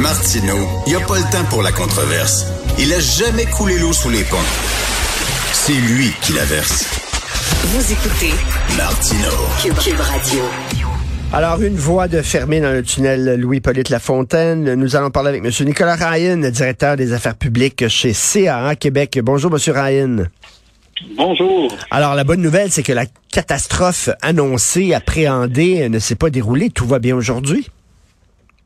Martino, il n'y a pas le temps pour la controverse. Il a jamais coulé l'eau sous les ponts. C'est lui qui la verse. Vous écoutez Martino. Cube, Radio. Alors, une voie de fermée dans le tunnel Louis-Polyte Lafontaine. Nous allons parler avec M. Nicolas Ryan, directeur des affaires publiques chez CAA Québec. Bonjour, M. Ryan. Bonjour. Alors, la bonne nouvelle, c'est que la catastrophe annoncée, appréhendée, ne s'est pas déroulée. Tout va bien aujourd'hui?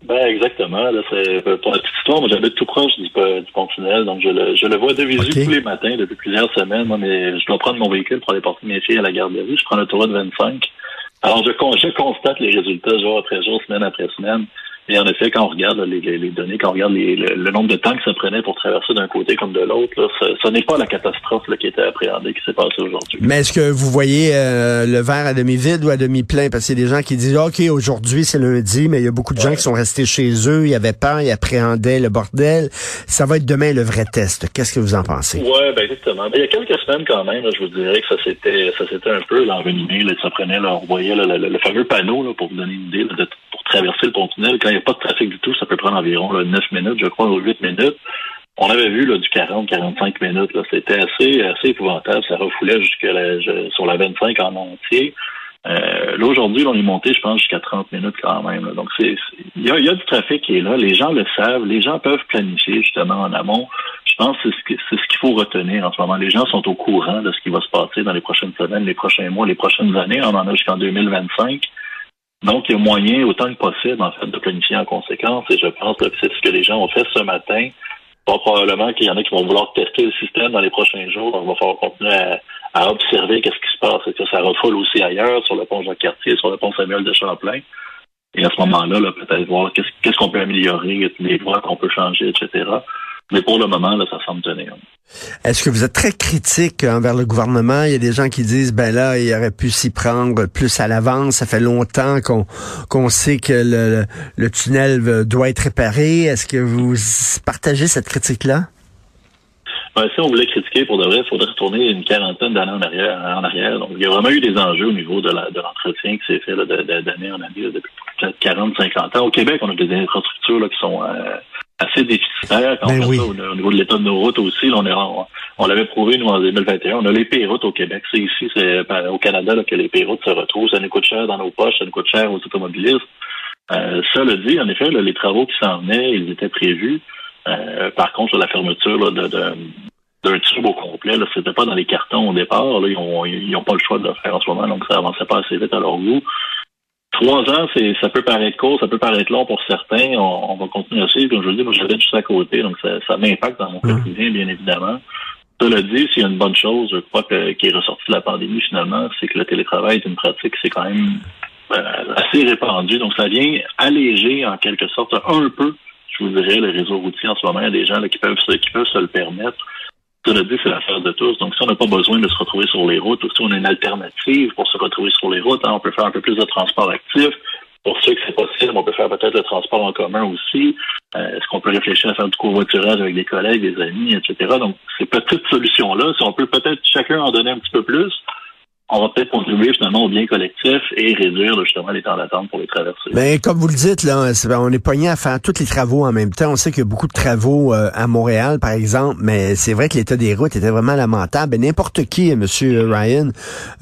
Ben exactement. Là, c'est, pour la petite histoire, moi j'habite tout proche du, du pont tunnel, donc je le, je le vois de visu tous les matins depuis plusieurs semaines. Moi, mais je dois prendre mon véhicule pour aller porter mes filles à la garderie. Je prends l'autoroute 25. Alors je, je constate les résultats jour après jour, semaine après semaine. Et en effet, quand on regarde les, les, données, quand on regarde les, le, nombre de temps que ça prenait pour traverser d'un côté comme de l'autre, ce, n'est pas la catastrophe là, qui était appréhendée qui s'est passée aujourd'hui. Mais est-ce que vous voyez euh, le verre à demi vide ou à demi plein? Parce qu'il y a des gens qui disent OK, aujourd'hui c'est lundi, mais il y a beaucoup de gens qui sont restés chez eux, ils avaient peur, ils appréhendaient le bordel. Ça va être demain le vrai test. Qu'est-ce que vous en pensez? Oui, ben exactement. Ben, il y a quelques semaines quand même, je vous dirais que ça s'était ça s'était un peu l'envenimé. Ça prenait, là, on voyait le, fameux panneau là, pour vous donner une idée de traverser le pont-tunnel. Quand il pas de trafic du tout, ça peut prendre environ 9 minutes, je crois, ou 8 minutes. On avait vu là, du 40-45 minutes. C'était assez, assez épouvantable. Ça refoulait jusque sur la 25 en entier. Euh, là, aujourd'hui, on est monté, je pense, jusqu'à 30 minutes quand même. Donc, il y a, du trafic qui est là. Les gens le savent. Les gens peuvent planifier justement en amont. Je pense que c'est ce qu'il faut retenir en ce moment. Les gens sont au courant de ce qui va se passer dans les prochaines semaines, les prochains mois, les prochaines années. On en a jusqu'en 2025. Donc, il y a moyen, autant que possible, en fait, de planifier en conséquence. Et je pense que c'est ce que les gens ont fait ce matin. Pas probablement qu'il y en a qui vont vouloir tester le système dans les prochains jours. Donc, il va falloir continuer à, observer qu'est-ce qui se passe. Et que ça refoule aussi ailleurs, sur le pont Jacques-Cartier, sur le pont Samuel de Champlain? Et à ce moment-là, -là, peut-être voir qu'est-ce qu'on peut améliorer, les voies qu'on peut changer, etc. Mais pour le moment, là, ça semble tenir. Est-ce que vous êtes très critique envers le gouvernement? Il y a des gens qui disent, ben là, il aurait pu s'y prendre plus à l'avance. Ça fait longtemps qu'on sait que le, le, tunnel doit être réparé. Est-ce que vous partagez cette critique-là? Ben, si on voulait critiquer pour de vrai, il faudrait retourner une quarantaine d'années en arrière, en arrière. Donc, il y a vraiment eu des enjeux au niveau de l'entretien qui s'est fait d'année en année depuis peut-être 40, 50 ans. Au Québec, on a des infrastructures là, qui sont euh, assez déficitaire quand ben au, niveau de l'état de nos routes aussi. on, est, on, l'avait prouvé, nous, en 2021. On a les pires routes au Québec. C'est ici, c'est au Canada que les pires routes se retrouvent. Ça nous coûte cher dans nos poches, ça nous coûte cher aux automobilistes. Euh, ça le dit, en effet, les travaux qui s'en venaient, ils étaient prévus. Euh, par contre, la fermeture de, d'un tube au complet, là, c'était pas dans les cartons au départ. Là, ils n'ont ils ont pas le choix de le faire en ce moment, donc ça avançait pas assez vite à leur goût. Trois ans, c'est ça peut paraître court, ça peut paraître long pour certains. On, va continuer à suivre. Comme je vous dis, moi, j'habite juste à côté, donc ça, ça m'impacte dans mon mmh. quotidien, bien évidemment. Cela dit, s'il y a une bonne chose, je crois que, qui est ressortie de la pandémie finalement, c'est que le télétravail est une pratique, c'est quand même euh, assez répandu. Donc, ça vient alléger en quelque sorte un peu, je vous dirais, le réseau routier en ce moment. Il y a des gens là, qui peuvent qui peuvent se le permettre. Cela dit, c'est l'affaire de tous. Donc, si on n'a pas besoin de se retrouver sur les routes, ou si on a une alternative pour se retrouver sur les routes, hein, on peut faire un peu plus de transport actif. Pour ceux que c'est possible, on peut faire peut-être le transport en commun aussi. Euh, est-ce qu'on peut réfléchir à faire du covoiturage avec des collègues, des amis, etc. Donc, ces petites solutions-là, si on peut peut-être chacun en donner un petit peu plus, on va peut-être contribuer finalement au bien collectif et réduire justement les temps d'attente pour les traversées. Mais comme vous le dites, là, on est pogné à faire tous les travaux en même temps. On sait qu'il y a beaucoup de travaux euh, à Montréal, par exemple, mais c'est vrai que l'état des routes était vraiment lamentable. N'importe qui, Monsieur Ryan,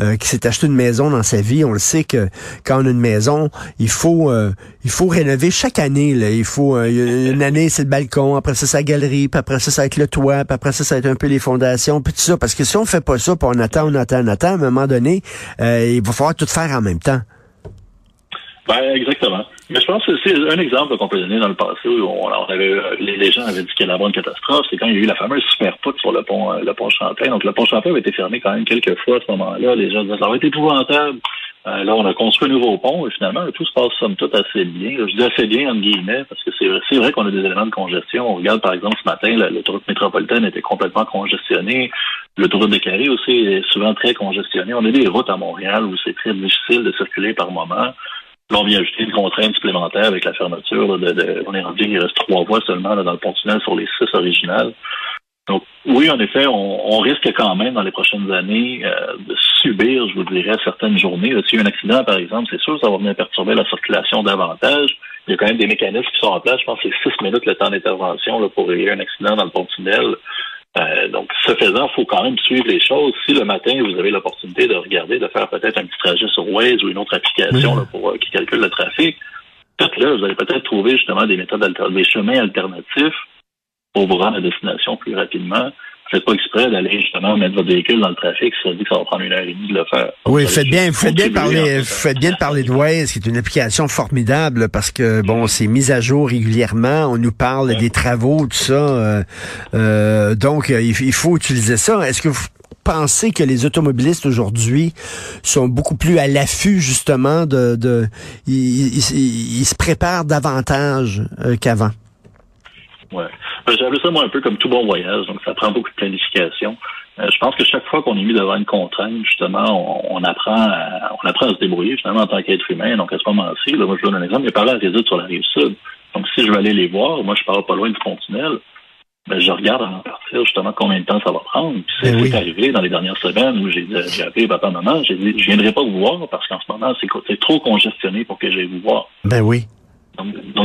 euh, qui s'est acheté une maison dans sa vie, on le sait que quand on a une maison, il faut euh, il faut rénover chaque année. Là. Il faut une année c'est le balcon, après ça c'est la galerie, puis après ça ça va être le toit, puis après ça ça va être un peu les fondations, puis tout ça. Parce que si on fait pas ça, puis on attend, on attend, on attend, à un moment donné euh, il va falloir tout faire en même temps. Ben, exactement. Mais je pense que c'est un exemple qu'on peut donner dans le passé où avait, les, gens avaient dit qu'il y avait une catastrophe, c'est quand il y a eu la fameuse super poutre sur le pont, euh, le pont Champlain. Donc, le pont Champlain avait été fermé quand même quelques fois à ce moment-là. Les gens disaient, ça va être épouvantable. Euh, là, on a construit un nouveau pont et finalement, tout se passe somme toute assez bien. Je dis assez bien, entre guillemets, parce que c'est vrai qu'on a des éléments de congestion. On regarde, par exemple, ce matin, l'autoroute métropolitaine était complètement congestionnée. L'autoroute de Carré aussi est souvent très congestionnée. On a des routes à Montréal où c'est très difficile de circuler par moment. Là, on vient ajouter une contrainte supplémentaire avec la fermeture. de, on est rendu il reste trois voies seulement dans le pont tunnel sur les six originales. Donc, oui, en effet, on, risque quand même dans les prochaines années euh, de subir, je vous dirais, certaines journées. S'il y a un accident, par exemple, c'est sûr que ça va venir perturber la circulation davantage. Il y a quand même des mécanismes qui sont en place. Je pense que c'est six minutes le temps d'intervention pour régler un accident dans le pont-tunnel. Euh, donc, ce faisant, il faut quand même suivre les choses. Si le matin, vous avez l'opportunité de regarder, de faire peut-être un petit trajet sur Waze ou une autre application pour, euh, qui calcule le trafic, peut-être là, vous allez peut-être trouver justement des méthodes des chemins alternatifs pour vous rendre à destination plus rapidement. Faites pas exprès d'aller justement mettre votre véhicule dans le trafic ça dit que ça va prendre une heure et demie de le faire. oui, faites bien, faites bien de parler, faites bien de parler de Waze, qui est une application formidable parce que bon, c'est mis à jour régulièrement. On nous parle des travaux, tout ça. Euh, euh, donc, il, faut utiliser ça. Est-ce que vous pensez que les automobilistes aujourd'hui sont beaucoup plus à l'affût justement de, de ils, se préparent davantage euh, qu'avant? Ouais. Ben, J'appelle ça, moi, un peu comme tout bon voyage. Donc, ça prend beaucoup de planification. Euh, je pense que chaque fois qu'on est mis devant une contrainte, justement, on, apprend à, on apprend à se débrouiller, finalement, en tant qu'être humain. Donc, à ce moment-ci, là, moi, je donne un exemple. Mes parents résident sur la rive sud. Donc, si je veux aller les voir, moi, je pars pas loin du continent. Ben, je regarde avant de partir, justement, combien de temps ça va prendre. Puis, c'est ben arrivé dans les dernières semaines où j'ai appelé papa, maman, j'ai dit, je viendrai pas vous voir parce qu'en ce moment, c'est trop congestionné pour que j'aille vous voir. Ben oui.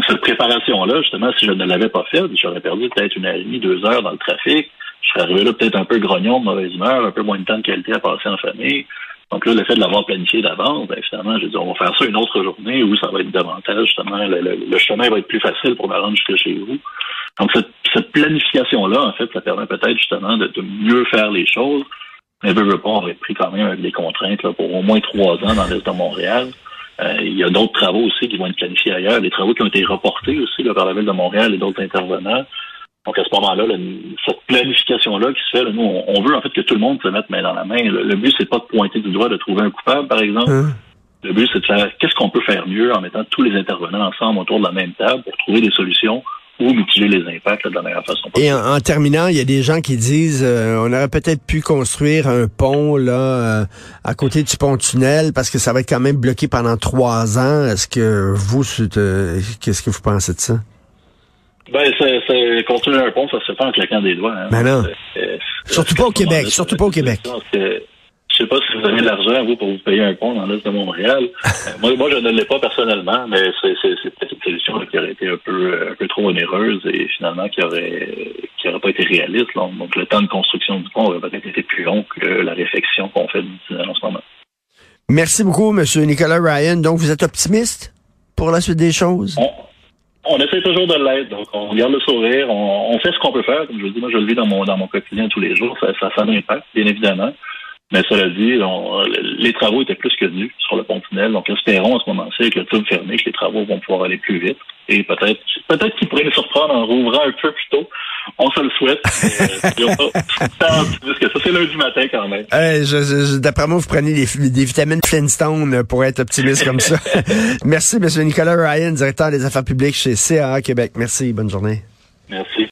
Cette préparation-là, justement, si je ne l'avais pas faite, j'aurais perdu peut-être une heure et demie, deux heures dans le trafic. Je serais arrivé là peut-être un peu grognon, de mauvaise humeur, un peu moins de temps de qualité à passer en famille. Donc là, le fait de l'avoir planifié d'avance, ben, finalement, j'ai dit, on va faire ça une autre journée où ça va être davantage, justement, le, chemin va être plus facile pour me rendre jusque chez vous. Donc, cette, planification-là, en fait, ça permet peut-être justement de, mieux faire les choses. Mais veux, veux pas, on aurait pris quand même avec des contraintes là, pour au moins trois ans dans l'Est de Montréal. Euh, il y a d'autres travaux aussi qui vont être planifiés ailleurs, des travaux qui ont été reportés aussi là, par la Ville de Montréal et d'autres intervenants. Donc à ce moment-là, cette planification-là qui se fait, nous, on, veut en fait que tout le monde se mette main dans la main. Le, but, c'est pas de pointer du doigt de trouver un coupable, par exemple. Hein? Le but, c'est de faire qu'est-ce qu'on peut faire mieux en mettant tous les intervenants ensemble autour de la même table pour trouver des solutions ou mitiger les impacts de la meilleure façon possible. Et en, terminant, il y a des gens qui disent euh, on aurait peut-être pu construire un pont là euh, à côté du pont-tunnel parce que ça va être quand même bloqué pendant trois ans. Est-ce que vous, euh, qu'est-ce que vous pensez de ça? Ben, c'est construire un pont, ça se fait pas en claquant des doigts. Hein. Ben non. surtout pas au Québec. Surtout pas au Québec. Je sais pas si vous avez de l'argent, vous, pour vous payer un pont dans l'Est de Montréal. Euh, moi, moi, je ne l'ai pas personnellement, mais c'est peut-être une solution qui aurait été un peu, un peu trop onéreuse et finalement qui aurait, qui aurait pas été réaliste. Donc, le temps de construction du pont aurait peut-être été plus long que la réflexion qu'on fait en ce moment. Merci beaucoup, M. Nicolas Ryan. Donc, vous êtes optimiste pour la suite des choses? On, essaie toujours de l'être. Donc, on garde le sourire. On, fait ce qu'on peut faire. Comme je vous dis, moi, je le vis dans mon, dans mon quotidien tous les jours. Ça, ça, ça a un impact, bien évidemment. Mais cela dit, les travaux étaient plus que venus sur le pont-tunnel. Donc, espérons à ce moment-ci, avec le tube fermé, que les travaux vont pouvoir aller plus vite. Et peut-être peut-être qu'ils pourraient nous surprendre en rouvrant un peu plus tôt. On se le souhaite. parce que ça, c'est lundi matin quand même. D'après moi, vous prenez des, des, vitamines Flintstone pour être optimiste comme ça. Merci, M. Nicolas Ryan, directeur des affaires publiques chez CAA Québec. Merci. Bonne journée. Merci.